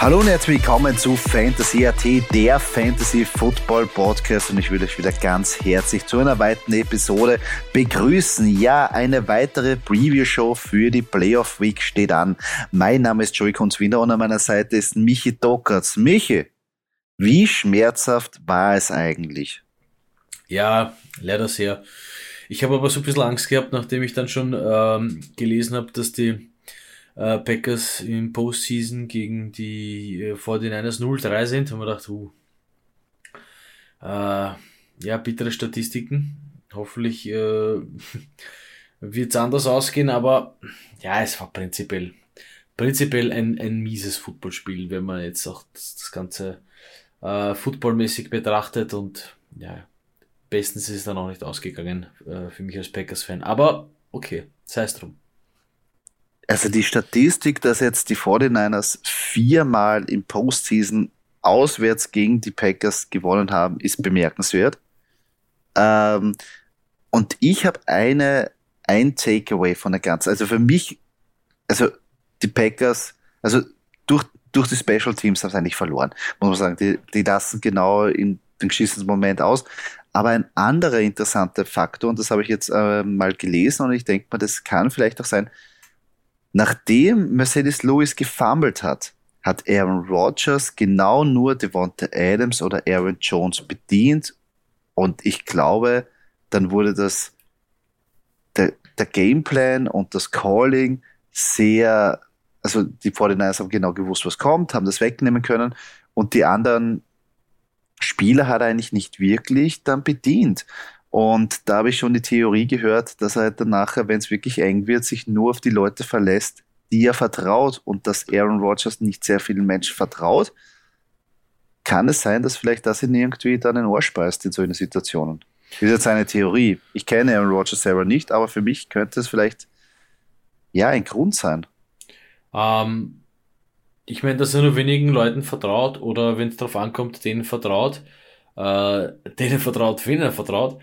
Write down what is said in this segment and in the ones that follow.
Hallo und herzlich willkommen zu Fantasy AT, der Fantasy Football Podcast und ich würde euch wieder ganz herzlich zu einer weiteren Episode begrüßen. Ja, eine weitere Preview-Show für die Playoff Week steht an. Mein Name ist Joey Kunzwiner und an meiner Seite ist Michi Dockertz. Michi, wie schmerzhaft war es eigentlich? Ja, leider sehr. Ich habe aber so ein bisschen Angst gehabt, nachdem ich dann schon ähm, gelesen habe, dass die äh, Packers im Postseason gegen die äh, 49ers 0-3 sind, haben wir gedacht, uh, äh, ja, bittere Statistiken. Hoffentlich äh, wird es anders ausgehen, aber ja, es war prinzipiell, prinzipiell ein, ein mieses Footballspiel, wenn man jetzt auch das, das Ganze äh, footballmäßig betrachtet und ja, bestens ist es dann auch nicht ausgegangen äh, für mich als Packers-Fan. Aber okay, sei es drum. Also die Statistik, dass jetzt die 49ers viermal im Postseason auswärts gegen die Packers gewonnen haben, ist bemerkenswert. Ähm, und ich habe eine, ein Takeaway von der ganzen, also für mich, also die Packers, also durch, durch die Special Teams haben sie eigentlich verloren, muss man sagen. Die, die lassen genau in den geschissenen Moment aus. Aber ein anderer interessanter Faktor, und das habe ich jetzt äh, mal gelesen und ich denke mal, das kann vielleicht auch sein, Nachdem Mercedes Lewis gefummelt hat, hat Aaron Rodgers genau nur Devonta Adams oder Aaron Jones bedient. Und ich glaube, dann wurde das, der, der Gameplan und das Calling sehr, also die 49ers haben genau gewusst, was kommt, haben das wegnehmen können. Und die anderen Spieler hat er eigentlich nicht wirklich dann bedient. Und da habe ich schon die Theorie gehört, dass er dann nachher, wenn es wirklich eng wird, sich nur auf die Leute verlässt, die er vertraut und dass Aaron Rodgers nicht sehr vielen Menschen vertraut. Kann es sein, dass vielleicht das ihn irgendwie dann ein Ohr speist in solchen Situationen? Das ist jetzt eine Theorie. Ich kenne Aaron Rodgers selber nicht, aber für mich könnte es vielleicht ja ein Grund sein. Ähm, ich meine, dass er nur wenigen Leuten vertraut oder wenn es darauf ankommt, denen vertraut, äh, denen vertraut, wen er vertraut.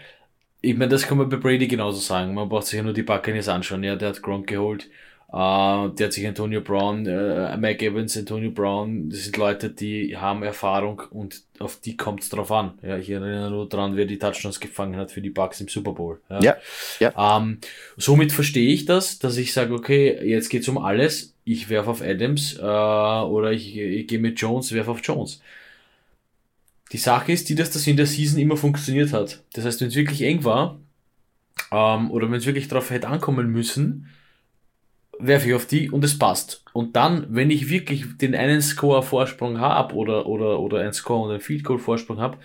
Ich meine, das kann man bei Brady genauso sagen. Man braucht sich ja nur die Buccaneers anschauen. Ja, der hat Gronk geholt. Uh, der hat sich Antonio Brown, äh, Mike Evans, Antonio Brown, das sind Leute, die haben Erfahrung und auf die kommt es drauf an. Ja, ich erinnere nur dran, wer die Touchdowns gefangen hat für die Bucks im Super Bowl. Ja. ja, ja. Um, ähm, somit verstehe ich das, dass ich sage, okay, jetzt geht's um alles. Ich werfe auf Adams äh, oder ich, ich gehe mit Jones, werfe auf Jones. Die Sache ist die, dass das in der Season immer funktioniert hat. Das heißt, wenn es wirklich eng war, ähm, oder wenn es wirklich darauf hätte ankommen müssen, werfe ich auf die und es passt. Und dann, wenn ich wirklich den einen Score-Vorsprung habe oder, oder, oder ein Score und ein Field Goal-Vorsprung habe,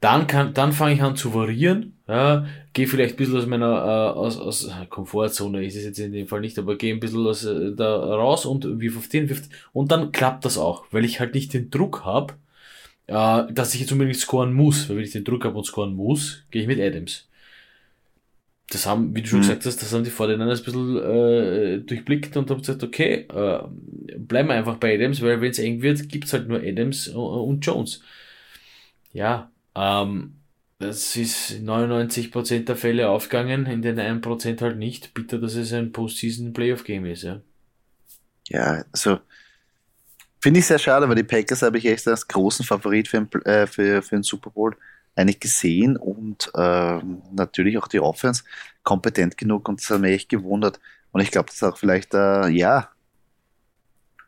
dann kann, dann fange ich an zu variieren, ja, gehe vielleicht ein bisschen aus meiner, äh, aus, aus Komfortzone, ist es jetzt in dem Fall nicht, aber gehe ein bisschen aus, äh, da raus und wirf auf den, wirft, und dann klappt das auch, weil ich halt nicht den Druck habe, äh, dass ich jetzt unbedingt scoren muss, weil wenn ich den Druck habe und scoren muss, gehe ich mit Adams. Das haben, wie du schon mhm. gesagt hast, das haben die Fortinanders ein bisschen äh, durchblickt und haben gesagt, okay, äh, bleiben wir einfach bei Adams, weil wenn es eng wird, gibt's halt nur Adams und Jones. Ja, ähm, das ist 99% der Fälle aufgegangen, in den 1% halt nicht. Bitter, dass es ein Postseason Playoff Game ist, ja. Ja, also Finde ich sehr schade, weil die Packers habe ich echt als großen Favorit für, ein, äh, für, für den Super Bowl eigentlich gesehen und äh, natürlich auch die Offense kompetent genug und das hat mich echt gewundert. Und ich glaube, das ist auch vielleicht, äh, ja,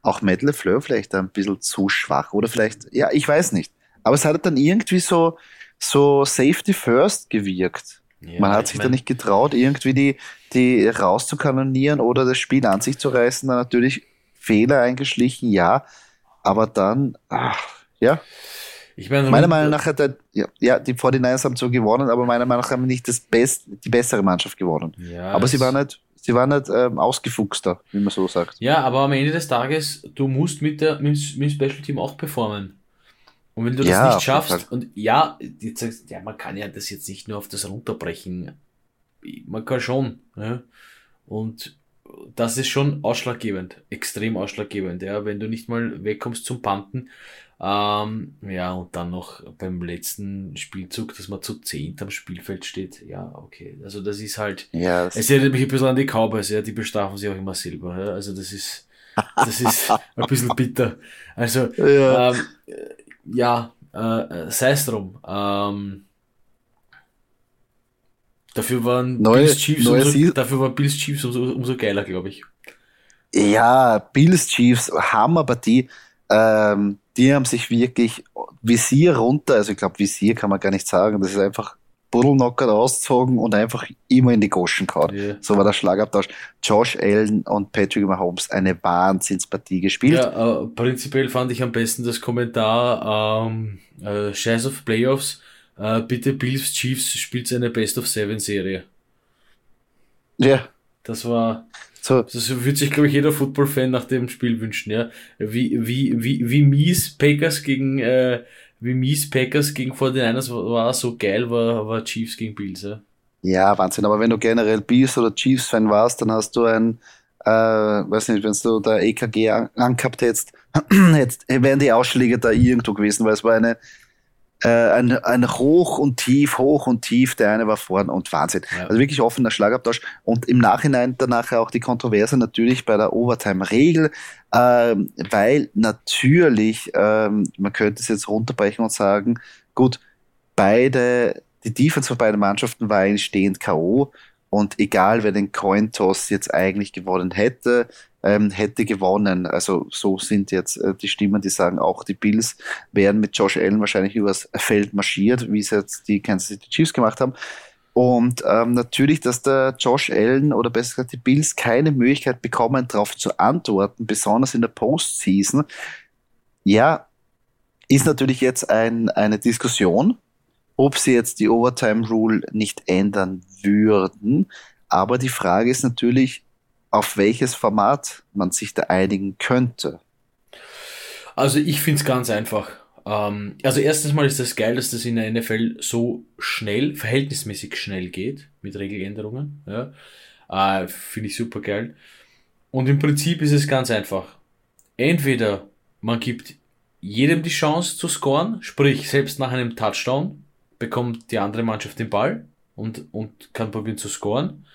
auch Matt LeFleur vielleicht ein bisschen zu schwach oder vielleicht, ja, ich weiß nicht. Aber es hat dann irgendwie so, so Safety First gewirkt. Ja, Man hat sich mein, da nicht getraut, irgendwie die, die rauszukanonieren oder das Spiel an sich zu reißen. Dann natürlich Fehler eingeschlichen, ja. Aber dann, ach, ja. Ich meine, meiner Meinung nach hat er, ja, ja, die 49ers haben zwar gewonnen, aber meiner Meinung nach haben nicht das Best, die bessere Mannschaft gewonnen. Ja, aber sie waren nicht, sie waren nicht ähm, ausgefuchster, wie man so sagt. Ja, aber am Ende des Tages, du musst mit, der, mit, mit dem Special Team auch performen. Und wenn du das ja, nicht schaffst, und ja, jetzt, ja, man kann ja das jetzt nicht nur auf das runterbrechen. Man kann schon. Ja? Und das ist schon ausschlaggebend, extrem ausschlaggebend, ja, wenn du nicht mal wegkommst zum Panten. Ähm, ja, und dann noch beim letzten Spielzug, dass man zu zehnt am Spielfeld steht. Ja, okay. Also das ist halt. Ja, es erinnert mich ein bisschen an die Cowboys, ja, die bestrafen sich auch immer selber. Ja? Also das ist. Das ist ein bisschen bitter. Also, ja. Ähm, ja, äh, sei es drum. Ähm, dafür waren neue, Bills Chiefs umso, dafür waren Bills Chiefs umso, umso geiler, glaube ich. Ja, Bills Chiefs, Hammerpartie. Ähm, die haben sich wirklich Visier runter, also ich glaube Visier kann man gar nicht sagen, das ist einfach Buddelnocker ausgezogen und einfach immer in die Goschen gehauen. Yeah. So war der Schlagabtausch. Josh Allen und Patrick Mahomes eine Wahnsinnspartie gespielt. Ja, äh, prinzipiell fand ich am besten das Kommentar, ähm, äh, Scheiß auf Playoffs, äh, bitte Bills Chiefs spielt eine Best of Seven Serie. Ja. Das war, so. Das würde sich, glaube ich, jeder Football-Fan nach dem Spiel wünschen, ja. Wie, wie, wie, wie mies Packers gegen, äh, wie mies Packers gegen 49ers war, so geil war, war Chiefs gegen Bills. Ja? ja, Wahnsinn. Aber wenn du generell Bills oder Chiefs-Fan warst, dann hast du ein, äh, weiß nicht, wenn du da EKG an, angehabt hättest, jetzt wären die Ausschläge da irgendwo gewesen, weil es war eine äh, ein, ein Hoch und Tief, Hoch und Tief. Der eine war vorn und Wahnsinn. Ja. Also wirklich offener Schlagabtausch. Und im Nachhinein danach auch die Kontroverse natürlich bei der Overtime-Regel, äh, weil natürlich, äh, man könnte es jetzt runterbrechen und sagen, gut, beide, die Defense von beiden Mannschaften war eigentlich stehend K.O. Und egal, wer den Coin Toss jetzt eigentlich gewonnen hätte, ähm, hätte gewonnen. Also so sind jetzt äh, die Stimmen, die sagen, auch die Bills wären mit Josh Allen wahrscheinlich übers Feld marschiert, wie es jetzt die Kansas City Chiefs gemacht haben. Und ähm, natürlich, dass der Josh Allen oder besser gesagt die Bills keine Möglichkeit bekommen, darauf zu antworten, besonders in der Postseason, ja, ist natürlich jetzt ein, eine Diskussion, ob sie jetzt die Overtime Rule nicht ändern würden. Aber die Frage ist natürlich, auf welches Format man sich da einigen könnte. Also ich finde es ganz einfach. Ähm, also erstens mal ist das geil, dass das in der NFL so schnell, verhältnismäßig schnell geht mit Regeländerungen. Ja. Äh, finde ich super geil. Und im Prinzip ist es ganz einfach. Entweder man gibt jedem die Chance zu scoren, sprich selbst nach einem Touchdown bekommt die andere Mannschaft den Ball und, und kann probieren zu scoren.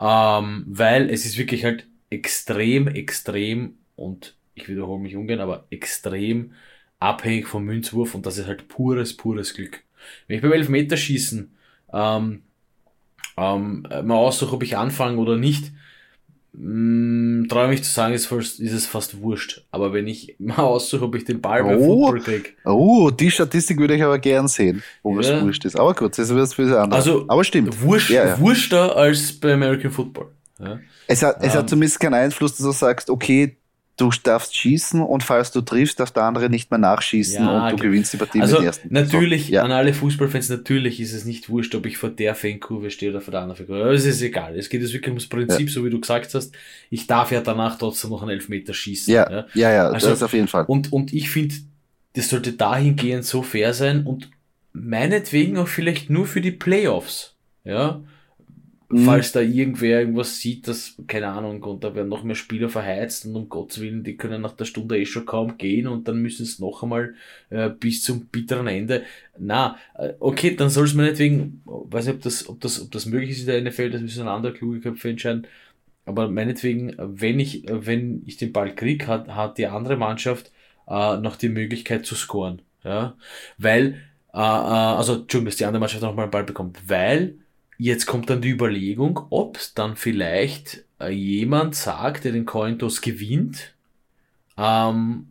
Ähm, weil es ist wirklich halt extrem, extrem und ich wiederhole mich ungern, aber extrem abhängig vom Münzwurf und das ist halt pures, pures Glück. Wenn ich beim Elfmeterschießen ähm, ähm, mal aussuche, ob ich anfange oder nicht, traue mich zu sagen, ist, fast, ist es fast wurscht. Aber wenn ich mal aussuche, ob ich den Ball bei oh, Football kriege. Oh, die Statistik würde ich aber gern sehen, ob ja. es wurscht ist. Aber gut, das ist für das andere. Also, aber stimmt. Wurscht, ja, ja. Wurschter als bei American Football. Ja. Es, hat, es um, hat ähm. zumindest keinen Einfluss, dass du sagst, okay, du darfst schießen und falls du triffst, darf der andere nicht mehr nachschießen ja, und du okay. gewinnst die Partie also, mit ersten. Natürlich, so, ja. an alle Fußballfans, natürlich ist es nicht wurscht, ob ich vor der Fankurve stehe oder vor der anderen Fankurve. Aber es ist egal. Es geht jetzt wirklich ums Prinzip, ja. so wie du gesagt hast. Ich darf ja danach trotzdem noch einen Elfmeter schießen. Ja, ja, ja, ja also, das auf jeden Fall. Und, und ich finde, das sollte dahingehend so fair sein und meinetwegen auch vielleicht nur für die Playoffs. Ja, Mhm. Falls da irgendwer irgendwas sieht, dass, keine Ahnung, und da werden noch mehr Spieler verheizt und um Gottes Willen, die können nach der Stunde eh schon kaum gehen und dann müssen es noch einmal äh, bis zum bitteren Ende. Na, äh, okay, dann soll es mir nicht wegen, weiß nicht, ob das, ob das, ob das möglich ist in der NFL, das müssen andere kluge Köpfe entscheiden. Aber meinetwegen, wenn ich, wenn ich den Ball krieg, hat, hat die andere Mannschaft äh, noch die Möglichkeit zu scoren. Ja? Weil, äh, äh, also, Entschuldigung, dass die andere Mannschaft noch mal einen Ball bekommt, weil Jetzt kommt dann die Überlegung, ob dann vielleicht äh, jemand sagt, der den Cointos gewinnt, ähm,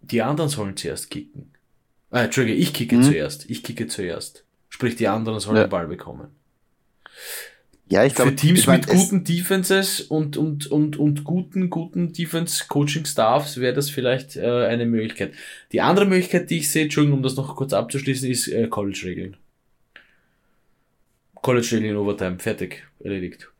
die anderen sollen zuerst kicken. Äh, Entschuldige, ich kicke mhm. zuerst. Ich kicke zuerst. Sprich, die anderen sollen ja. den Ball bekommen. Ja, ich glaube, für Teams ich mein, mit guten Defenses und, und, und, und guten, guten Defense-Coaching-Staffs wäre das vielleicht äh, eine Möglichkeit. Die andere Möglichkeit, die ich sehe, Entschuldigung, um das noch kurz abzuschließen, ist äh, College-Regeln. College-Regeln Overtime, fertig, erledigt.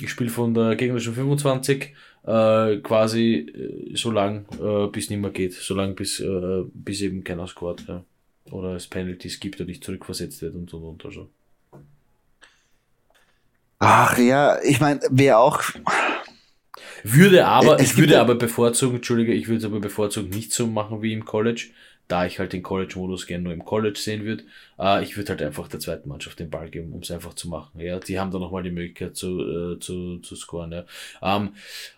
Ich spiele von der gegnerischen 25 äh, quasi äh, so lang, äh, bis nicht mehr geht, so lang bis, äh, bis eben keiner scored, ja. Oder es Penalties gibt und nicht zurückversetzt wird und so und also. Ach ja, ich meine, wer auch. Würde aber, ich würde aber bevorzugen, Entschuldige, ich würde es aber bevorzugen, nicht so machen wie im College, da ich halt den College-Modus gerne nur im College sehen würde. Äh, ich würde halt einfach der zweiten Mannschaft den Ball geben, um es einfach zu machen. Ja, die haben dann nochmal die Möglichkeit zu, äh, zu, zu scoren. Ja. Ähm,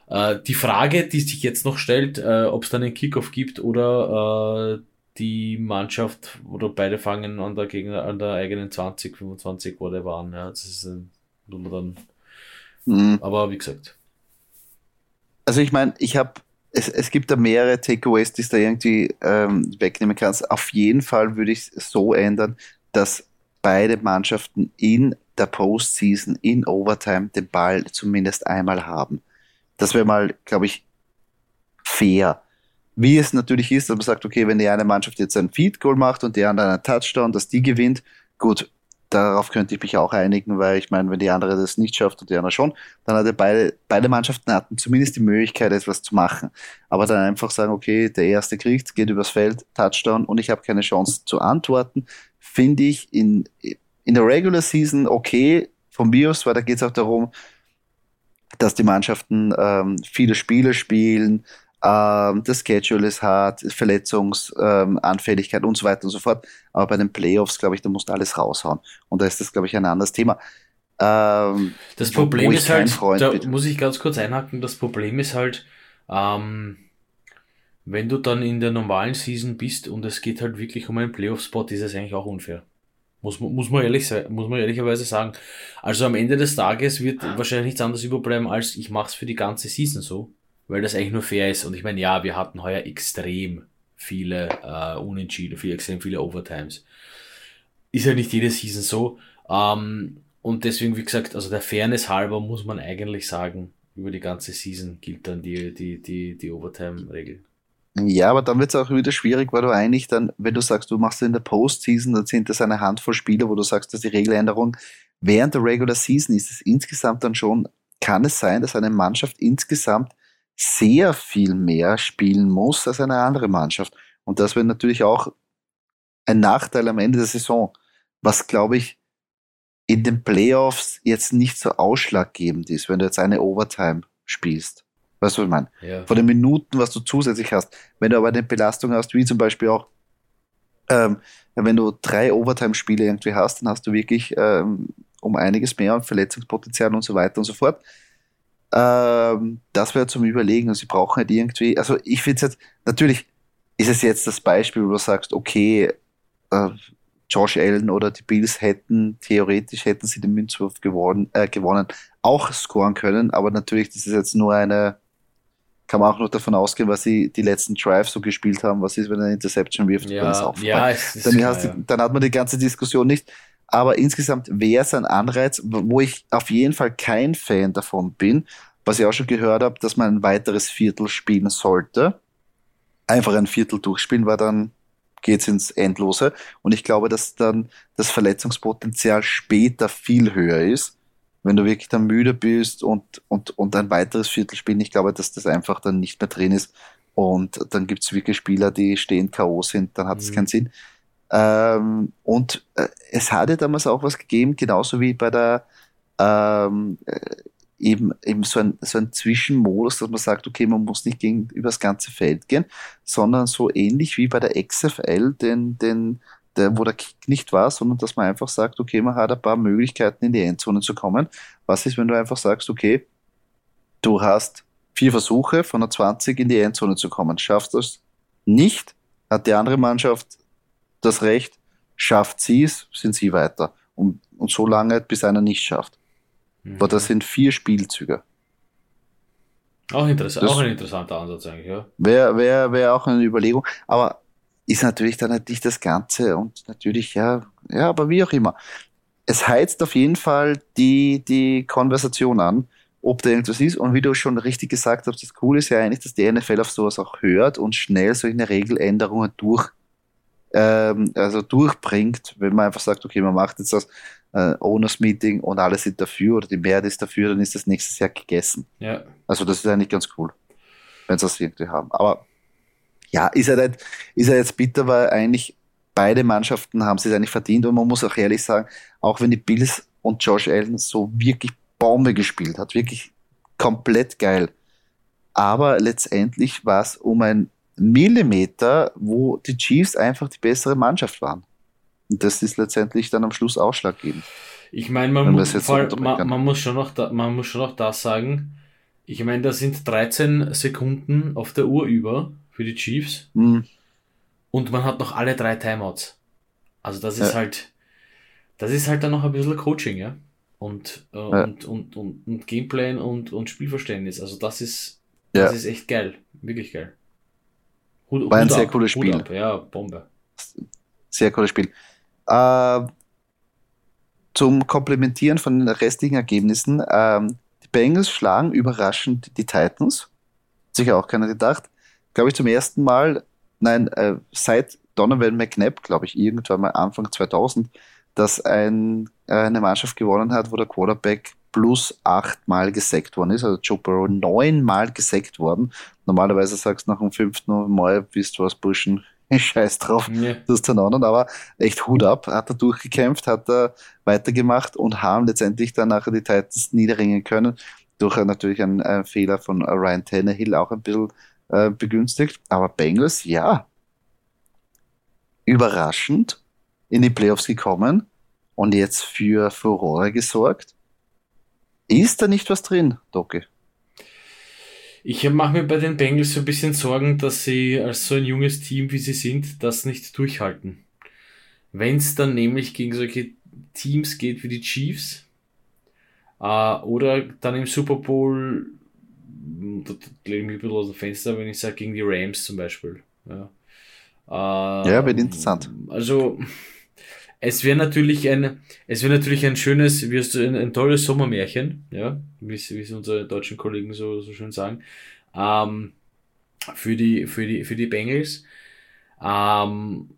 äh, die Frage, die sich jetzt noch stellt, äh, ob es dann einen Kickoff gibt oder äh, die Mannschaft oder beide fangen an der Gegner, an der eigenen 20, 25, wo der waren. Ja, das ist ein man dann. Mhm. Aber wie gesagt. Also ich meine, ich habe es, es gibt da mehrere Takeaways, die du da irgendwie ähm, wegnehmen kannst. Auf jeden Fall würde ich es so ändern, dass beide Mannschaften in der Postseason, in Overtime, den Ball zumindest einmal haben. Das wäre mal, glaube ich, fair. Wie es natürlich ist, dass man sagt, okay, wenn die eine Mannschaft jetzt ein Feed Goal macht und die andere einen Touchdown, dass die gewinnt, gut, darauf könnte ich mich auch einigen, weil ich meine, wenn die andere das nicht schafft und die andere schon, dann hatte beide, beide Mannschaften hatten zumindest die Möglichkeit, etwas zu machen. Aber dann einfach sagen, okay, der erste kriegt, geht übers Feld, Touchdown und ich habe keine Chance zu antworten, finde ich in, in der Regular Season okay mir aus, weil da geht es auch darum, dass die Mannschaften ähm, viele Spiele spielen, ähm, das Schedule ist hart, Verletzungsanfälligkeit ähm, und so weiter und so fort. Aber bei den Playoffs, glaube ich, da musst du alles raushauen. Und da ist das, glaube ich, ein anderes Thema. Ähm, das Problem ist halt, da bin. muss ich ganz kurz einhaken, das Problem ist halt, ähm, wenn du dann in der normalen Season bist und es geht halt wirklich um einen Playoff-Spot, ist es eigentlich auch unfair. Muss, muss man ehrlich sein, muss man ehrlicherweise sagen. Also am Ende des Tages wird wahrscheinlich nichts anderes überbleiben, als ich mache es für die ganze Season so weil das eigentlich nur fair ist. Und ich meine, ja, wir hatten heuer extrem viele äh, Unentschieden, viel, extrem viele Overtimes. Ist ja nicht jede Season so. Ähm, und deswegen, wie gesagt, also der Fairness halber muss man eigentlich sagen, über die ganze Season gilt dann die, die, die, die Overtime-Regel. Ja, aber dann wird es auch wieder schwierig, weil du eigentlich dann, wenn du sagst, du machst in der Postseason, dann sind das eine Handvoll Spieler, wo du sagst, dass die Regeländerung während der Regular Season ist es insgesamt dann schon, kann es sein, dass eine Mannschaft insgesamt sehr viel mehr spielen muss als eine andere Mannschaft. Und das wäre natürlich auch ein Nachteil am Ende der Saison, was glaube ich in den Playoffs jetzt nicht so ausschlaggebend ist, wenn du jetzt eine Overtime spielst. Weißt du, was ich meine? Ja. Von den Minuten, was du zusätzlich hast. Wenn du aber eine Belastung hast, wie zum Beispiel auch, ähm, wenn du drei Overtime-Spiele irgendwie hast, dann hast du wirklich ähm, um einiges mehr und Verletzungspotenzial und so weiter und so fort. Ähm, das wäre zum Überlegen. Und sie brauchen halt irgendwie, also ich finde es jetzt, natürlich ist es jetzt das Beispiel, wo du sagst, okay, äh, Josh Allen oder die Bills hätten, theoretisch hätten sie den Münzwurf gewonnen, äh, gewonnen, auch scoren können, aber natürlich, das ist jetzt nur eine, kann man auch nur davon ausgehen, was sie die letzten Drives so gespielt haben, was ist, wenn er eine Interception wirft, ja, ja, dann, klar, ja. dann hat man die ganze Diskussion nicht. Aber insgesamt wäre es ein Anreiz, wo ich auf jeden Fall kein Fan davon bin, was ich auch schon gehört habe, dass man ein weiteres Viertel spielen sollte. Einfach ein Viertel durchspielen, weil dann geht es ins Endlose. Und ich glaube, dass dann das Verletzungspotenzial später viel höher ist. Wenn du wirklich dann müde bist und, und, und ein weiteres Viertel spielen, ich glaube, dass das einfach dann nicht mehr drin ist. Und dann gibt es wirklich Spieler, die stehen K.O. sind, dann hat es mhm. keinen Sinn. Ähm, und äh, es hat ja damals auch was gegeben, genauso wie bei der ähm, äh, eben, eben so, ein, so ein Zwischenmodus, dass man sagt, okay, man muss nicht gegen, über das ganze Feld gehen, sondern so ähnlich wie bei der XFL, den, den, der, wo der Kick nicht war, sondern dass man einfach sagt, okay, man hat ein paar Möglichkeiten in die Endzone zu kommen. Was ist, wenn du einfach sagst, okay, du hast vier Versuche von der 20 in die Endzone zu kommen, schaffst das nicht, hat die andere Mannschaft das Recht, schafft sie es, sind sie weiter. Und, und so lange, bis einer nicht schafft. Mhm. Aber das sind vier Spielzüge. Auch, interessant, auch ein interessanter Ansatz eigentlich, ja. Wäre wär, wär auch eine Überlegung. Aber ist natürlich dann nicht das Ganze und natürlich, ja, ja, aber wie auch immer. es heizt auf jeden Fall die, die Konversation an, ob da irgendwas ist. Und wie du schon richtig gesagt hast, das Coole ist ja eigentlich, dass die NFL auf sowas auch hört und schnell solche Regeländerungen durch, ähm, also durchbringt, wenn man einfach sagt, okay, man macht jetzt das äh, Owners Meeting und alle sind dafür oder die Mehrheit ist dafür, dann ist das nächstes Jahr gegessen. Ja. Also das ist eigentlich ganz cool, wenn sie das irgendwie haben. Aber ja, ist er, nicht, ist er jetzt bitter, weil eigentlich beide Mannschaften haben es eigentlich verdient und man muss auch ehrlich sagen, auch wenn die Bills und Josh Allen so wirklich Bombe gespielt hat, wirklich komplett geil. Aber letztendlich war es um ein Millimeter, wo die Chiefs einfach die bessere Mannschaft waren. Und das ist letztendlich dann am Schluss ausschlaggebend. Ich meine, man, mu voll, man, man, muss schon noch da, man muss schon noch das sagen. Ich meine, da sind 13 Sekunden auf der Uhr über für die Chiefs. Mhm. Und man hat noch alle drei Timeouts. Also das ist ja. halt, das ist halt dann noch ein bisschen Coaching, ja. Und, äh, ja. und, und, und, und Gameplan und, und Spielverständnis. Also das ist, das ist echt geil. Wirklich geil. Hut, War ein sehr ab, cooles Spiel. Ab. Ja, Bombe. Sehr cooles Spiel. Äh, zum Komplementieren von den restlichen Ergebnissen. Ähm, die Bengals schlagen überraschend die Titans. Sicher auch keiner gedacht. Glaube ich zum ersten Mal nein, äh, seit Donovan McNabb, glaube ich, irgendwann mal Anfang 2000, dass ein, äh, eine Mannschaft gewonnen hat, wo der Quarterback plus achtmal gesackt worden ist. Also Joe Burrow neunmal gesackt worden. Normalerweise sagst du nach dem fünften Mal, bist du was Burschen, scheiß drauf, ja. das ist dann anderen, aber echt Hut ab, hat er durchgekämpft, hat er weitergemacht und haben letztendlich dann nachher die Titans niederringen können. Durch natürlich einen, einen Fehler von Ryan Tannehill auch ein bisschen äh, begünstigt. Aber Bengals, ja, überraschend in die Playoffs gekommen und jetzt für Furore gesorgt. Ist da nicht was drin, Doki? Ich mache mir bei den Bengals so ein bisschen Sorgen, dass sie als so ein junges Team, wie sie sind, das nicht durchhalten. Wenn es dann nämlich gegen solche Teams geht wie die Chiefs äh, oder dann im Super Bowl da lege ich mich ein bisschen aus dem Fenster, wenn ich sage, gegen die Rams zum Beispiel. Ja, äh, ja wird interessant. Also, es wäre natürlich ein, es wäre natürlich ein schönes, wie hast du, ein, ein tolles Sommermärchen, ja, wie es unsere deutschen Kollegen so, so schön sagen, ähm, für die, für die, für die Bengals. Ähm,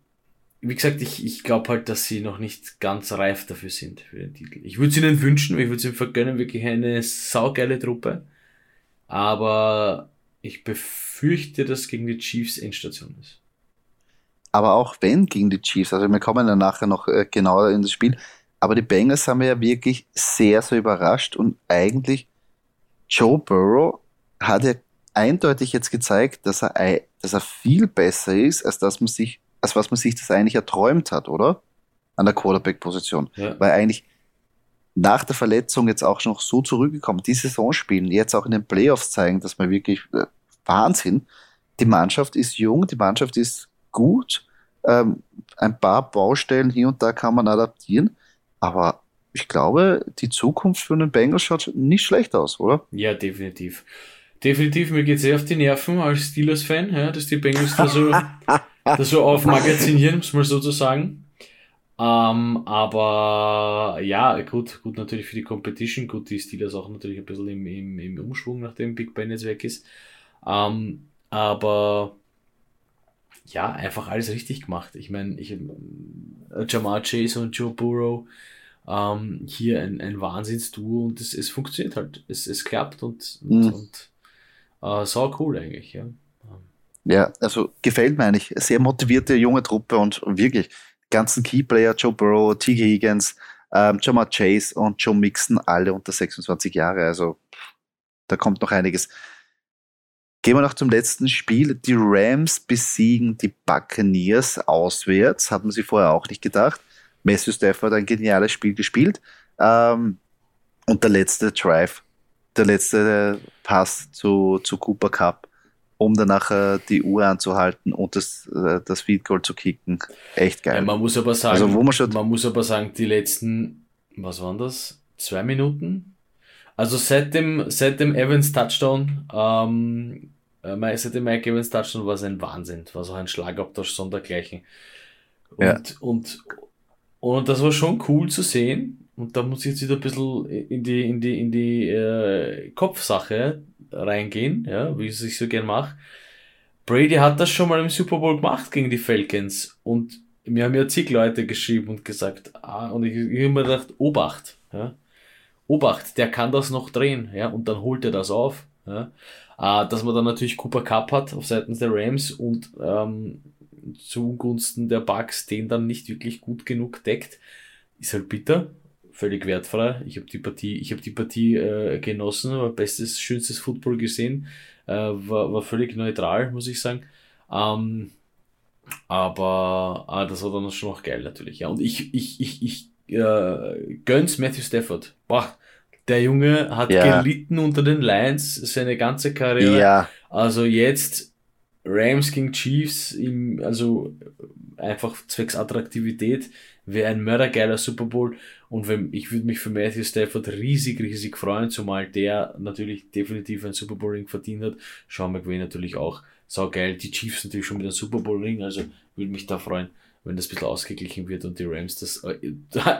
wie gesagt, ich, ich glaube halt, dass sie noch nicht ganz reif dafür sind, für den Titel. Ich würde es ihnen wünschen, ich würde es ihnen vergönnen, wirklich eine saugeile Truppe. Aber ich befürchte, dass gegen die Chiefs Endstation ist. Aber auch wenn gegen die Chiefs, also wir kommen dann nachher noch äh, genauer in das Spiel, aber die Bengals haben wir ja wirklich sehr, sehr überrascht und eigentlich Joe Burrow hat ja eindeutig jetzt gezeigt, dass er, dass er viel besser ist, als dass man sich, als was man sich das eigentlich erträumt hat, oder? An der Quarterback-Position. Ja. Weil eigentlich nach der Verletzung jetzt auch noch so zurückgekommen, die Saison spielen, jetzt auch in den Playoffs zeigen, dass man wirklich äh, Wahnsinn. Die Mannschaft ist jung, die Mannschaft ist gut. Ähm, ein paar Baustellen hier und da kann man adaptieren, aber ich glaube, die Zukunft für den Bengals schaut nicht schlecht aus, oder? Ja, definitiv. Definitiv, mir geht es sehr auf die Nerven als Steelers-Fan, ja, dass die Bengals da so, da so aufmagazinieren, muss man sozusagen. Ähm, aber ja, gut, gut natürlich für die Competition, gut, die Steelers auch natürlich ein bisschen im, im, im Umschwung, nachdem Big Ben jetzt weg ist. Ähm, aber ja, einfach alles richtig gemacht. Ich meine, ich, äh, Jamar Chase und Joe Burrow, ähm, hier ein, ein Wahnsinnsduo und es, es funktioniert halt. Es, es klappt und, und, mhm. und äh, sau cool eigentlich, ja. Ja, also gefällt mir eigentlich. Sehr motivierte junge Truppe und wirklich ganzen Keyplayer, Joe Burrow, T. Higgins, ähm, Jamar Chase und Joe Mixon, alle unter 26 Jahre. Also da kommt noch einiges. Gehen wir noch zum letzten Spiel. Die Rams besiegen die Buccaneers auswärts. Hatten sie vorher auch nicht gedacht. Matthew Stafford hat ein geniales Spiel gespielt. Ähm, und der letzte Drive, der letzte Pass zu, zu Cooper Cup um dann nachher die Uhr anzuhalten und das, äh, das Feed Goal zu kicken. Echt geil. Ja, man muss aber sagen, also, wo man, schon man muss aber sagen, die letzten, was waren das? Zwei Minuten? Also seit dem, seit dem Evans Touchdown, ähm, äh, seit dem Mike Evans Touchdown war es ein Wahnsinn. War so ein Schlagabtausch sondergleichen. Und, ja. und, und das war schon cool zu sehen. und da muss ich jetzt wieder ein bisschen in die, in die, in die äh, Kopfsache reingehen, ja, wie ich es so gern mache. Brady hat das schon mal im Super Bowl gemacht gegen die Falcons und mir haben ja zig Leute geschrieben und gesagt, ah, und ich, ich habe mir gedacht, Obacht, ja. Obacht, der kann das noch drehen, ja, und dann holt er das auf, ja. Ah, dass man dann natürlich Cooper Cup hat auf Seiten der Rams und ähm, zugunsten der Bugs den dann nicht wirklich gut genug deckt, ist halt bitter, völlig wertfrei. Ich habe die Partie, ich habe die Partie äh, genossen, war bestes, schönstes Football gesehen, äh, war, war völlig neutral, muss ich sagen. Ähm, aber ah, das war dann schon noch geil natürlich. Ja. Und ich, ich, ich, ich äh, gönn's Matthew Stafford. Boah, der Junge hat ja. gelitten unter den Lions seine ganze Karriere. Ja. Also jetzt Rams gegen Chiefs, im, also einfach zwecks Attraktivität, wäre ein mördergeiler Super Bowl. Und wenn, ich würde mich für Matthew Stafford riesig, riesig freuen, zumal der natürlich definitiv ein Super Bowl Ring verdient hat. Sean McVay natürlich auch. Sau geil. Die Chiefs natürlich schon mit einem Super Bowl Ring, also würde mich da freuen, wenn das ein bisschen ausgeglichen wird und die Rams das äh,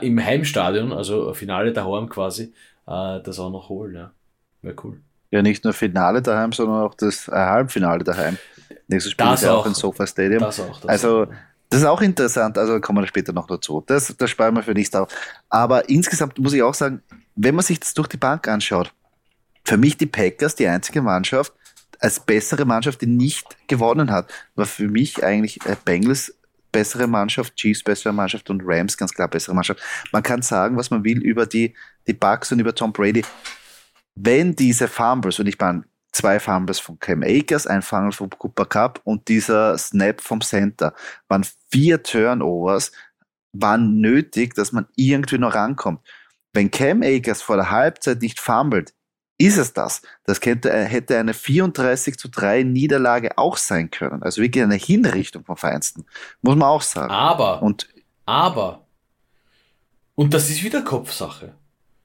im Heimstadion, also Finale daheim quasi, äh, das auch noch holen. Ja. Wäre cool. Ja, nicht nur Finale daheim, sondern auch das äh, Halbfinale daheim. Nächstes Spiel das ist ja auch, auch in Sofa Stadium. Das auch, das also, das ist auch interessant, also kommen wir später noch dazu. Das, das sparen wir für nichts auf. Aber insgesamt muss ich auch sagen, wenn man sich das durch die Bank anschaut, für mich die Packers die einzige Mannschaft, als bessere Mannschaft, die nicht gewonnen hat, war für mich eigentlich äh, Bengals bessere Mannschaft, Chiefs bessere Mannschaft und Rams ganz klar bessere Mannschaft. Man kann sagen, was man will über die, die Bucks und über Tom Brady. Wenn diese Fumbles, und ich meine, zwei Fumbles von Cam Akers, ein Fumble vom Cooper Cup und dieser Snap vom Center, waren vier Turnovers, waren nötig, dass man irgendwie noch rankommt. Wenn Cam Akers vor der Halbzeit nicht fummelt, ist es das. Das könnte, hätte eine 34 zu 3 Niederlage auch sein können. Also wirklich eine Hinrichtung vom Feinsten. Muss man auch sagen. Aber, und, aber, und das ist wieder Kopfsache.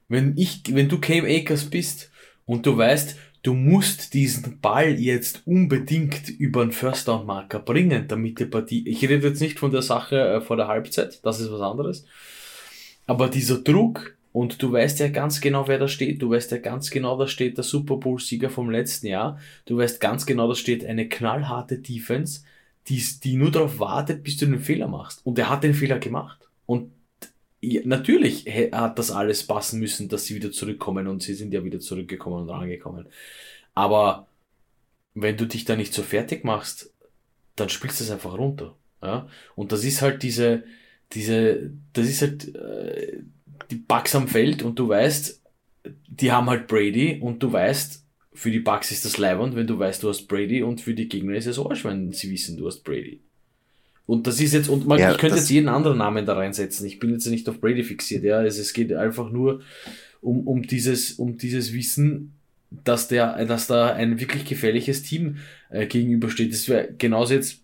Wenn ich, wenn du Cam Akers bist und du weißt, du musst diesen Ball jetzt unbedingt über den First Down Marker bringen, damit die Partie, ich rede jetzt nicht von der Sache äh, vor der Halbzeit, das ist was anderes, aber dieser Druck, und du weißt ja ganz genau, wer da steht. Du weißt ja ganz genau, da steht der Super Bowl-Sieger vom letzten Jahr. Du weißt ganz genau, da steht eine knallharte Defense, die, die nur darauf wartet, bis du den Fehler machst. Und er hat den Fehler gemacht. Und ja, natürlich hat das alles passen müssen, dass sie wieder zurückkommen und sie sind ja wieder zurückgekommen und angekommen. Aber wenn du dich da nicht so fertig machst, dann spielst du es einfach runter. Ja? Und das ist halt diese, diese, das ist halt äh, die Bugs am Feld und du weißt, die haben halt Brady und du weißt, für die Bugs ist das leibend, wenn du weißt, du hast Brady und für die Gegner ist es Arsch, wenn sie wissen, du hast Brady. Und das ist jetzt, und man, ja, ich könnte jetzt jeden anderen Namen da reinsetzen. Ich bin jetzt nicht auf Brady fixiert, ja. Also es geht einfach nur um, um dieses, um dieses Wissen, dass der, dass da ein wirklich gefährliches Team äh, gegenübersteht. Das wäre genauso jetzt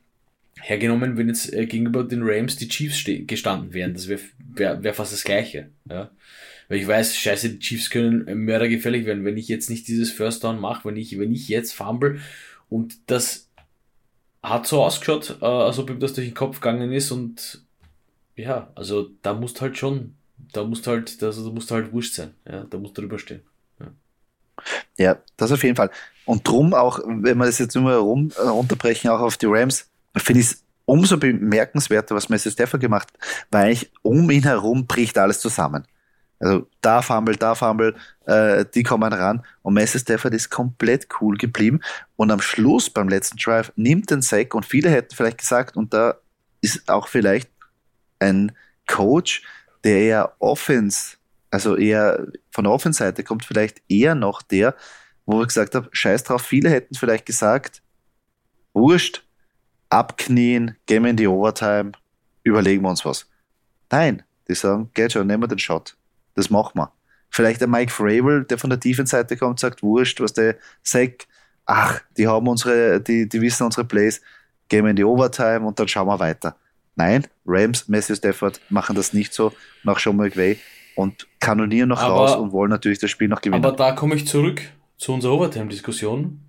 hergenommen, wenn jetzt äh, gegenüber den Rams die Chiefs gestanden wären. Das wäre wär, wär fast das Gleiche. Ja? Weil ich weiß, scheiße, die Chiefs können mördergefährlich werden, wenn ich jetzt nicht dieses First Down mache, wenn ich, wenn ich jetzt fumble und das hat so ausgeschaut, äh, als ob ihm das durch den Kopf gegangen ist und ja, also da musst halt schon, da musst halt, also, da musst halt wurscht sein, ja, da musst drüber stehen. Ja. das auf jeden Fall. Und drum auch, wenn wir das jetzt nur rum, äh, runterbrechen, auch auf die Rams, finde ich es umso bemerkenswerter, was Messi Stafford gemacht hat, weil ich um ihn herum bricht alles zusammen. Also da Fumble, da Fumble, äh, die kommen ran und Messi Stafford ist komplett cool geblieben und am Schluss beim letzten Drive nimmt den Sack und viele hätten vielleicht gesagt, und da ist auch vielleicht ein Coach, der eher Offense, also eher von der Offense-Seite kommt, vielleicht eher noch der, wo ich gesagt habe, scheiß drauf, viele hätten vielleicht gesagt, wurscht, abknien, gehen wir in die Overtime, überlegen wir uns was. Nein, die sagen, geht schon, nehmen wir den Shot. Das machen wir. Vielleicht der Mike Fravel, der von der Defense-Seite kommt, sagt, wurscht, was der Sack, ach, die haben unsere, die, die wissen unsere Plays, gehen wir in die Overtime und dann schauen wir weiter. Nein, Rams, Matthew Stafford machen das nicht so nach Sean McVay und kanonieren noch aber, raus und wollen natürlich das Spiel noch gewinnen. Aber da komme ich zurück zu unserer Overtime-Diskussion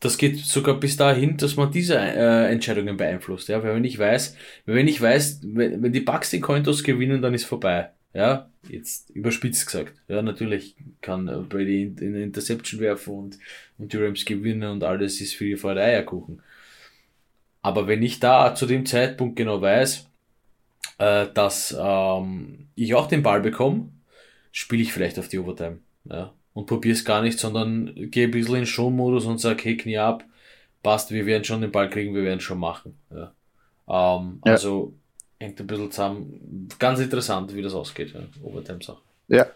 das geht sogar bis dahin, dass man diese äh, Entscheidungen beeinflusst. Ja, weil wenn ich weiß, wenn ich weiß, wenn, wenn die Bucks den Cointos gewinnen, dann ist vorbei. Ja, jetzt überspitzt gesagt. Ja, natürlich kann Brady in, in Interception werfen und, und die Rams gewinnen und alles ist für die Freude Eierkuchen. Aber wenn ich da zu dem Zeitpunkt genau weiß, äh, dass ähm, ich auch den Ball bekomme, spiele ich vielleicht auf die Overtime. Ja, und probiere es gar nicht, sondern gehe ein bisschen in Schonmodus und sage, hey, Knie ab, passt, wir werden schon den Ball kriegen, wir werden schon machen. Ja. Ähm, ja. Also hängt ein bisschen zusammen. Ganz interessant, wie das ausgeht, ja. Overtime-Sache. Ja.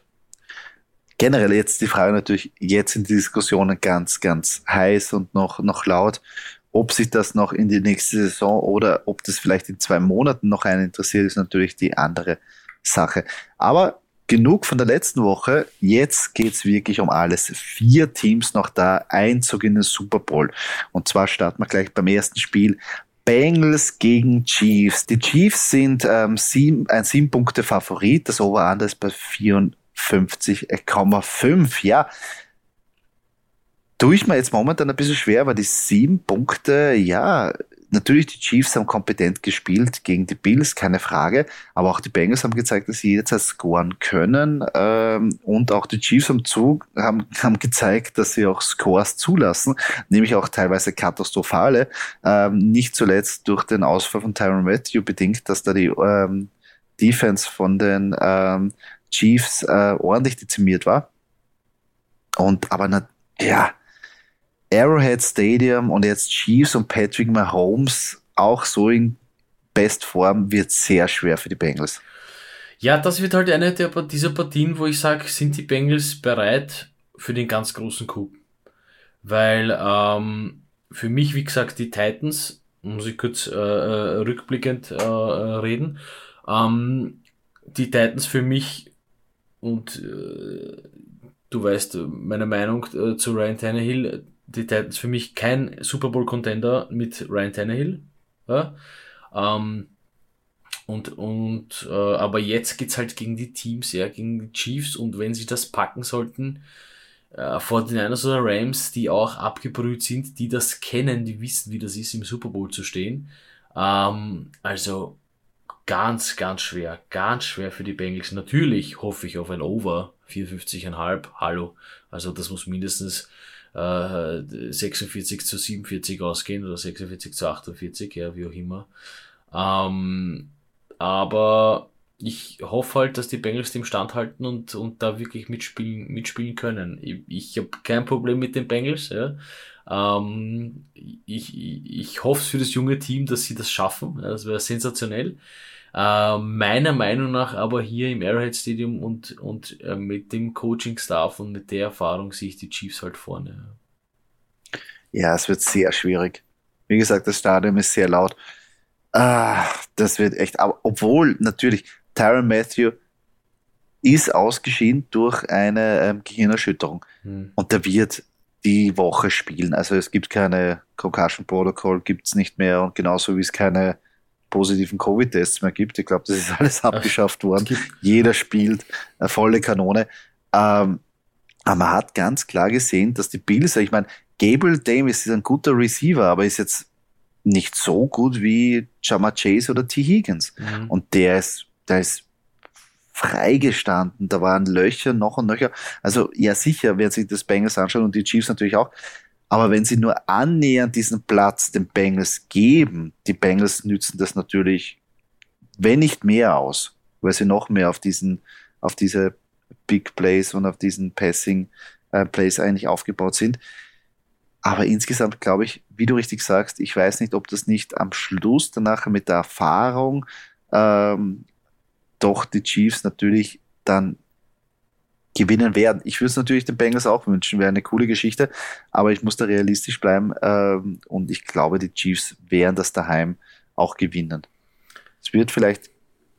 Generell jetzt die Frage natürlich, jetzt sind die Diskussionen ganz, ganz heiß und noch, noch laut. Ob sich das noch in die nächste Saison oder ob das vielleicht in zwei Monaten noch einen interessiert, ist natürlich die andere Sache. Aber genug von der letzten Woche. Jetzt geht's wirklich um alles. Vier Teams noch da, Einzug in den Super Bowl. Und zwar starten wir gleich beim ersten Spiel. Bengals gegen Chiefs. Die Chiefs sind ähm, sieben, ein sieben Punkte Favorit. Das Over-Under ist bei 54,5. Ja, tue ich mir jetzt momentan ein bisschen schwer, weil die sieben Punkte, ja, natürlich die Chiefs haben kompetent gespielt gegen die Bills, keine Frage, aber auch die Bengals haben gezeigt, dass sie jederzeit scoren können. Ähm, und auch die Chiefs haben, zu, haben, haben gezeigt, dass sie auch Scores zulassen, nämlich auch teilweise katastrophale, ähm, nicht zuletzt durch den Ausfall von Tyron Matthew bedingt, dass da die ähm, Defense von den ähm, Chiefs äh, ordentlich dezimiert war. Und aber na, ja, Arrowhead Stadium und jetzt Chiefs und Patrick Mahomes auch so in Bestform wird sehr schwer für die Bengals. Ja, das wird halt eine der, dieser Partien, wo ich sage, sind die Bengals bereit für den ganz großen Coup. Weil ähm, für mich, wie gesagt, die Titans, muss ich kurz äh, äh rückblickend äh, äh, reden, ähm, die Titans für mich und äh, du weißt meine Meinung äh, zu Ryan Tannehill, die Titans für mich kein Super Bowl Contender mit Ryan Tannehill. Ja? Ähm, und, und äh, aber jetzt geht's halt gegen die Teams, ja, gegen die Chiefs und wenn sie das packen sollten, äh, vor den Niners oder Rams, die auch abgebrüht sind, die das kennen, die wissen, wie das ist, im Super Bowl zu stehen. Ähm, also ganz, ganz schwer, ganz schwer für die Bengals. Natürlich hoffe ich auf ein Over, 54,5, hallo. Also das muss mindestens 46 äh, zu 47 ausgehen oder 46 zu 48, ja, wie auch immer. Ähm, aber ich hoffe halt, dass die Bengals dem standhalten und, und da wirklich mitspielen, mitspielen können. Ich, ich habe kein Problem mit den Bengals. Ja. Ähm, ich, ich hoffe für das junge Team, dass sie das schaffen. Das wäre sensationell. Äh, meiner Meinung nach aber hier im Arrowhead Stadium und, und äh, mit dem Coaching-Staff und mit der Erfahrung sehe ich die Chiefs halt vorne. Ja, es wird sehr schwierig. Wie gesagt, das Stadion ist sehr laut. Ah, das wird echt, aber obwohl natürlich Tyron Matthew ist ausgeschieden durch eine ähm, Gehirnerschütterung hm. und der wird die Woche spielen. Also es gibt keine Concussion Protocol, gibt es nicht mehr und genauso wie es keine positiven Covid-Tests mehr gibt. Ich glaube, das ist alles abgeschafft worden. Jeder spielt eine volle Kanone. Ähm, aber man hat ganz klar gesehen, dass die Bills, ich meine, Gabriel Davis ist ein guter Receiver, aber ist jetzt nicht so gut wie Jama Chase oder T. Higgins. Mhm. Und der ist, der ist freigestanden. Da waren Löcher noch und nöcher. Also ja, sicher, wer sich das Bengals anschaut und die Chiefs natürlich auch. Aber wenn sie nur annähernd diesen Platz den Bengals geben, die Bengals nützen das natürlich, wenn nicht mehr aus, weil sie noch mehr auf diesen, auf diese Big Plays und auf diesen Passing äh, Plays eigentlich aufgebaut sind. Aber insgesamt glaube ich, wie du richtig sagst, ich weiß nicht, ob das nicht am Schluss danach mit der Erfahrung ähm, doch die Chiefs natürlich dann gewinnen werden. Ich würde es natürlich den Bengals auch wünschen, wäre eine coole Geschichte, aber ich muss da realistisch bleiben ähm, und ich glaube, die Chiefs werden das daheim auch gewinnen. Es wird vielleicht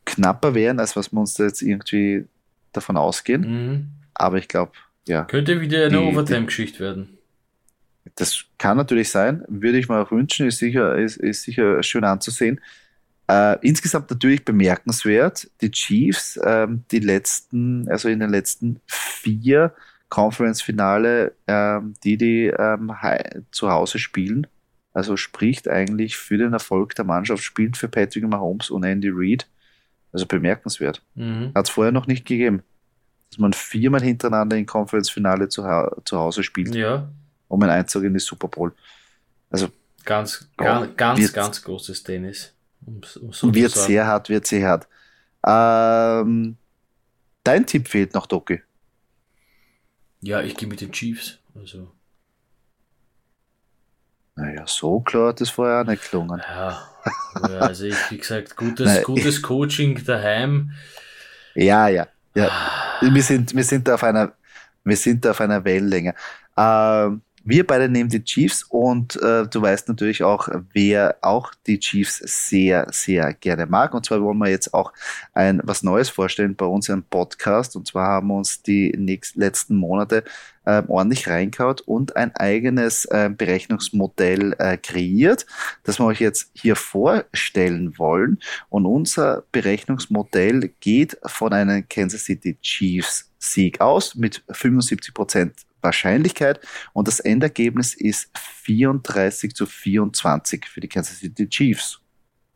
knapper werden, als was wir uns da jetzt irgendwie davon ausgehen, mhm. aber ich glaube, ja. Könnte wieder eine Overtime-Geschichte werden. Das kann natürlich sein, würde ich mir auch wünschen, ist sicher, ist, ist sicher schön anzusehen. Äh, insgesamt natürlich bemerkenswert, die Chiefs, ähm, die letzten, also in den letzten vier Conference-Finale, ähm, die die ähm, zu Hause spielen, also spricht eigentlich für den Erfolg der Mannschaft, spielt für Patrick Mahomes und Andy Reid. Also bemerkenswert. Mhm. Hat es vorher noch nicht gegeben. Dass man viermal hintereinander im Conference-Finale zu, zu Hause spielt. Ja. Um ein Einzug in die Super Bowl. Also. Ganz, ganz, ganz, ganz großes Tennis. Um, um so wird sehr hart, wird sehr hart. Ähm, dein Tipp fehlt noch, Doki. Ja, ich gehe mit den Chiefs. Also. Naja, so klar hat das vorher auch nicht gelungen. Ja, also ich, wie gesagt, gutes, Nein, gutes ich, Coaching daheim. Ja, ja, ja. Wir sind, wir sind auf einer, wir sind auf einer Wellenlänge. Ähm, wir beide nehmen die Chiefs und äh, du weißt natürlich auch, wer auch die Chiefs sehr, sehr gerne mag. Und zwar wollen wir jetzt auch ein was Neues vorstellen bei unserem Podcast. Und zwar haben uns die nächsten, letzten Monate äh, ordentlich reinkaut und ein eigenes äh, Berechnungsmodell äh, kreiert, das wir euch jetzt hier vorstellen wollen. Und unser Berechnungsmodell geht von einem Kansas City Chiefs Sieg aus mit 75 Prozent Wahrscheinlichkeit und das Endergebnis ist 34 zu 24 für die Kansas City Chiefs.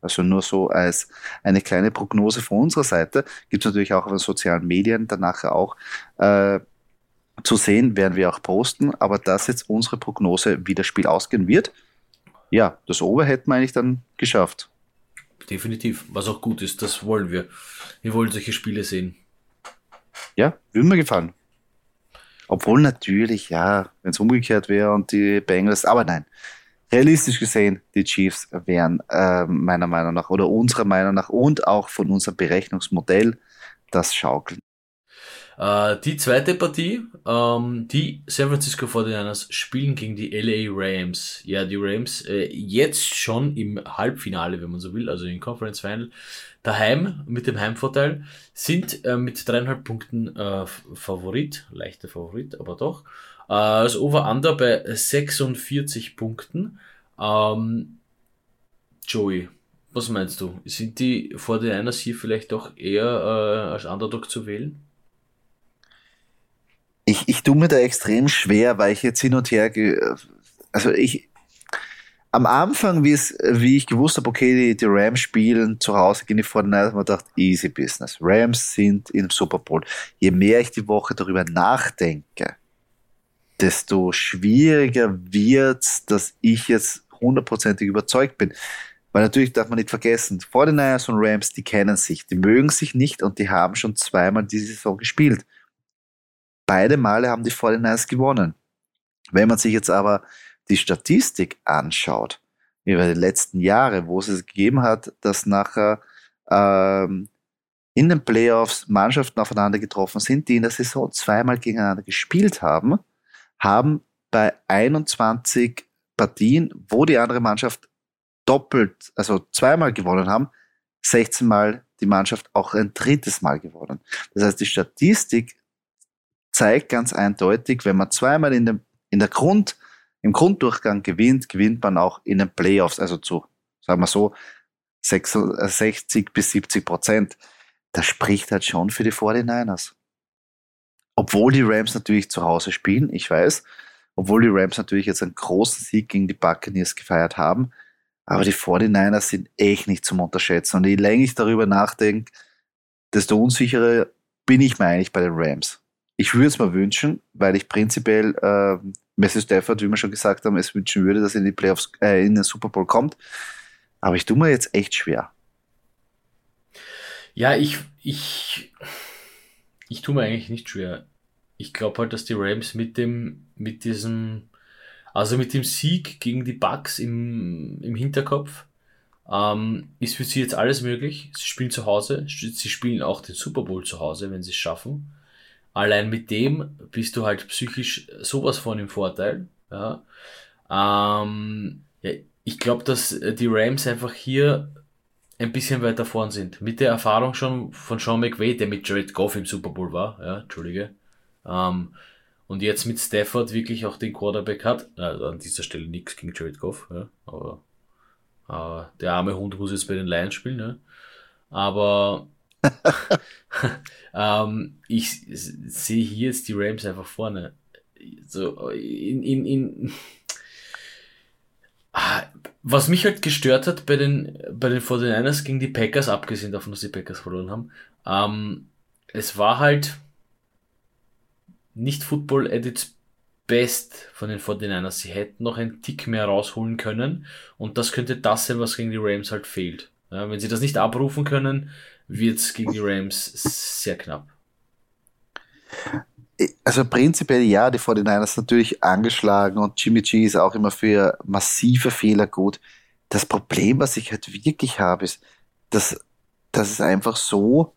Also nur so als eine kleine Prognose von unserer Seite. Gibt es natürlich auch auf den sozialen Medien danach auch äh, zu sehen, werden wir auch posten. Aber das jetzt unsere Prognose, wie das Spiel ausgehen wird. Ja, das Ober hätten wir eigentlich dann geschafft. Definitiv, was auch gut ist, das wollen wir. Wir wollen solche Spiele sehen. Ja, würde mir gefallen. Obwohl natürlich, ja, wenn es umgekehrt wäre und die Bengals, aber nein. Realistisch gesehen, die Chiefs wären äh, meiner Meinung nach oder unserer Meinung nach und auch von unserem Berechnungsmodell das Schaukeln. Äh, die zweite Partie, ähm, die San Francisco 49ers spielen gegen die LA Rams. Ja, die Rams äh, jetzt schon im Halbfinale, wenn man so will, also im Conference Final, daheim mit dem Heimvorteil, sind äh, mit dreieinhalb Punkten äh, Favorit, leichter Favorit, aber doch. Äh, das Over-Under bei 46 Punkten. Ähm, Joey, was meinst du? Sind die 49ers hier vielleicht doch eher äh, als Underdog zu wählen? Ich, ich tue mir da extrem schwer, weil ich jetzt hin und her, also ich, am Anfang, wie es, wie ich gewusst habe, okay, die, die Rams spielen zu Hause gegen die Fortnite, habe ich gedacht, easy business. Rams sind im Super Bowl. Je mehr ich die Woche darüber nachdenke, desto schwieriger wird dass ich jetzt hundertprozentig überzeugt bin. Weil natürlich darf man nicht vergessen, 49ers und Rams, die kennen sich, die mögen sich nicht und die haben schon zweimal diese Saison gespielt. Beide Male haben die 49ers gewonnen. Wenn man sich jetzt aber die Statistik anschaut, über die letzten Jahre, wo es es gegeben hat, dass nachher ähm, in den Playoffs Mannschaften aufeinander getroffen sind, die in der Saison zweimal gegeneinander gespielt haben, haben bei 21 Partien, wo die andere Mannschaft doppelt, also zweimal gewonnen haben, 16 Mal die Mannschaft auch ein drittes Mal gewonnen. Das heißt, die Statistik zeigt ganz eindeutig, wenn man zweimal in, dem, in der Grund, im Grunddurchgang gewinnt, gewinnt man auch in den Playoffs, also zu, sagen wir so, 60 bis 70 Prozent. Das spricht halt schon für die 49ers. Obwohl die Rams natürlich zu Hause spielen, ich weiß, obwohl die Rams natürlich jetzt einen großen Sieg gegen die Buccaneers gefeiert haben, aber die 49ers sind echt nicht zum Unterschätzen. Und je länger ich darüber nachdenke, desto unsicherer bin ich mir eigentlich bei den Rams. Ich würde es mir wünschen, weil ich prinzipiell äh, Messi Stafford, wie wir schon gesagt haben, es wünschen würde, dass er in die Playoffs, äh, in den Super Bowl kommt. Aber ich tue mir jetzt echt schwer. Ja, ich, ich, ich tue mir eigentlich nicht schwer. Ich glaube halt, dass die Rams mit dem, mit diesem, also mit dem Sieg gegen die Bucks im, im Hinterkopf, ähm, ist für sie jetzt alles möglich. Sie spielen zu Hause, sie spielen auch den Super Bowl zu Hause, wenn sie es schaffen allein mit dem bist du halt psychisch sowas von im Vorteil. Ja. Ähm, ja, ich glaube, dass die Rams einfach hier ein bisschen weiter vorn sind. Mit der Erfahrung schon von Sean McVay, der mit Jared Goff im Super Bowl war, ja, Entschuldige. Ähm, und jetzt mit Stafford wirklich auch den Quarterback hat. Also an dieser Stelle nichts gegen Jared Goff, ja, aber äh, der arme Hund muss jetzt bei den Lions spielen, ja. Aber ähm, ich sehe hier jetzt die Rams einfach vorne. So in, in, in Ah, was mich halt gestört hat bei den, bei den 49ers gegen die Packers, abgesehen davon, dass die Packers verloren haben, ähm, es war halt nicht Football at its best von den 49ers. Sie hätten noch einen Tick mehr rausholen können und das könnte das sein, was gegen die Rams halt fehlt. Ja, wenn sie das nicht abrufen können, wird es gegen die Rams sehr knapp. Also prinzipiell ja, die 49ers natürlich angeschlagen und Jimmy G ist auch immer für massive Fehler gut. Das Problem, was ich halt wirklich habe, ist, dass, dass es einfach so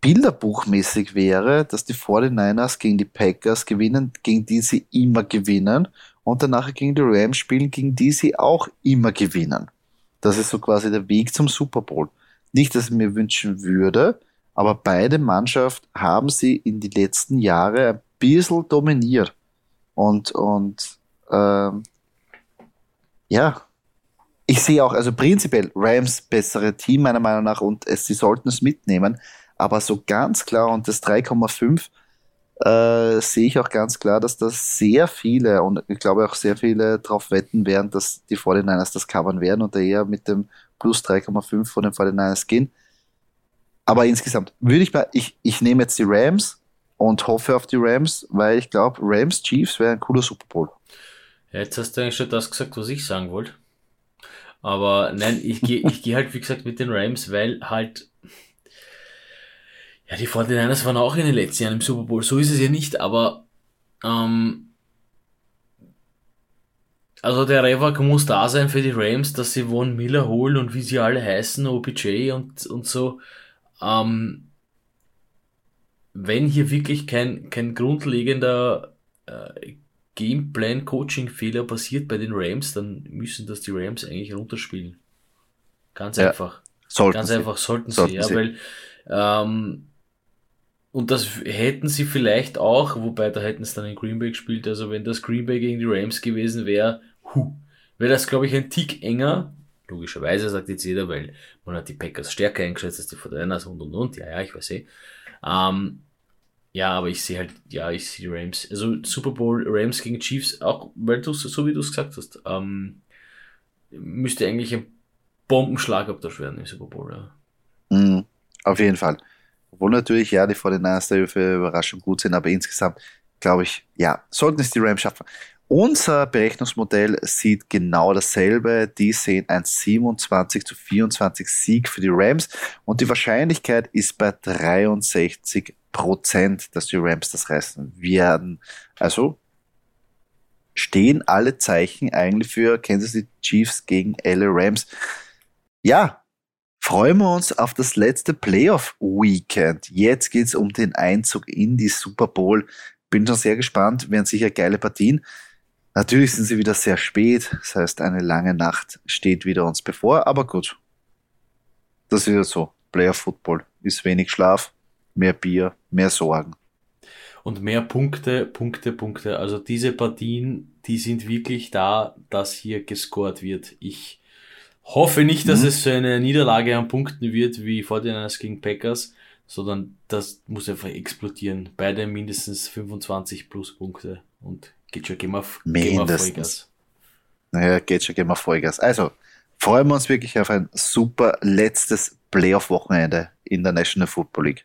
bilderbuchmäßig wäre, dass die 49ers gegen die Packers gewinnen, gegen die sie immer gewinnen und danach gegen die Rams spielen, gegen die sie auch immer gewinnen. Das ist so quasi der Weg zum Super Bowl. Nicht, dass ich mir wünschen würde, aber beide Mannschaften haben sie in die letzten Jahre ein bisschen dominiert. Und, und ähm, ja, ich sehe auch, also prinzipiell Rams bessere Team meiner Meinung nach und es, sie sollten es mitnehmen, aber so ganz klar und das 3,5 äh, sehe ich auch ganz klar, dass das sehr viele und ich glaube auch sehr viele darauf wetten werden, dass die 49ers das covern werden und eher mit dem plus 3,5 von den 49ers gehen. Aber insgesamt würde ich mal, ich, ich nehme jetzt die Rams und hoffe auf die Rams, weil ich glaube, Rams Chiefs wäre ein cooler Super Bowl. Jetzt hast du eigentlich schon das gesagt, was ich sagen wollte. Aber nein, ich gehe ich geh halt, wie gesagt, mit den Rams, weil halt ja, die 49ers waren auch in den letzten Jahren im Super Bowl. So ist es ja nicht, aber ähm, also der Revak muss da sein für die Rams, dass sie Von Miller holen und wie sie alle heißen, OBJ und, und so. Ähm, wenn hier wirklich kein, kein grundlegender äh, Gameplan-Coaching-Fehler passiert bei den Rams, dann müssen das die Rams eigentlich runterspielen. Ganz ja, einfach. Sollten Ganz sie. einfach sollten, sollten sie, ja, sie. weil ähm, und das hätten sie vielleicht auch, wobei da hätten es dann in Green Bay gespielt. Also wenn das Green Bay gegen die Rams gewesen wäre, wäre das, glaube ich, ein Tick enger. Logischerweise sagt jetzt jeder, weil man hat die Packers stärker eingeschätzt als die Fortiners und und und. Ja, ja, ich weiß eh. Ähm, ja, aber ich sehe halt, ja, ich sehe die Rams. Also Super Bowl Rams gegen Chiefs, auch weil du so wie du es gesagt hast, ähm, müsste eigentlich ein Bombenschlagabtausch werden im Super Bowl, ja. Mhm, auf jeden Fall. Obwohl natürlich, ja, die 49ers für Überraschung gut sind, aber insgesamt glaube ich, ja, sollten es die Rams schaffen. Unser Berechnungsmodell sieht genau dasselbe. Die sehen ein 27 zu 24 Sieg für die Rams und die Wahrscheinlichkeit ist bei 63 Prozent, dass die Rams das reißen werden. Also stehen alle Zeichen eigentlich für Kansas City Chiefs gegen LA Rams. Ja, freuen wir uns auf das letzte Playoff-Weekend. Jetzt geht es um den Einzug in die Super Bowl. Bin schon sehr gespannt, werden sicher geile Partien. Natürlich sind sie wieder sehr spät, das heißt, eine lange Nacht steht wieder uns bevor, aber gut. Das ist ja so. Playoff-Football ist wenig Schlaf, mehr Bier, mehr Sorgen. Und mehr Punkte, Punkte, Punkte. Also diese Partien, die sind wirklich da, dass hier gescored wird. Ich Hoffe nicht, dass mhm. es so eine Niederlage an Punkten wird wie 49ers gegen Packers, sondern das muss einfach explodieren. Beide mindestens 25 plus Punkte und geht schon, gehen wir, gehen wir Vollgas. Naja, geht schon, gehen wir Vollgas. Also, freuen wir uns wirklich auf ein super letztes Playoff-Wochenende in der National Football League.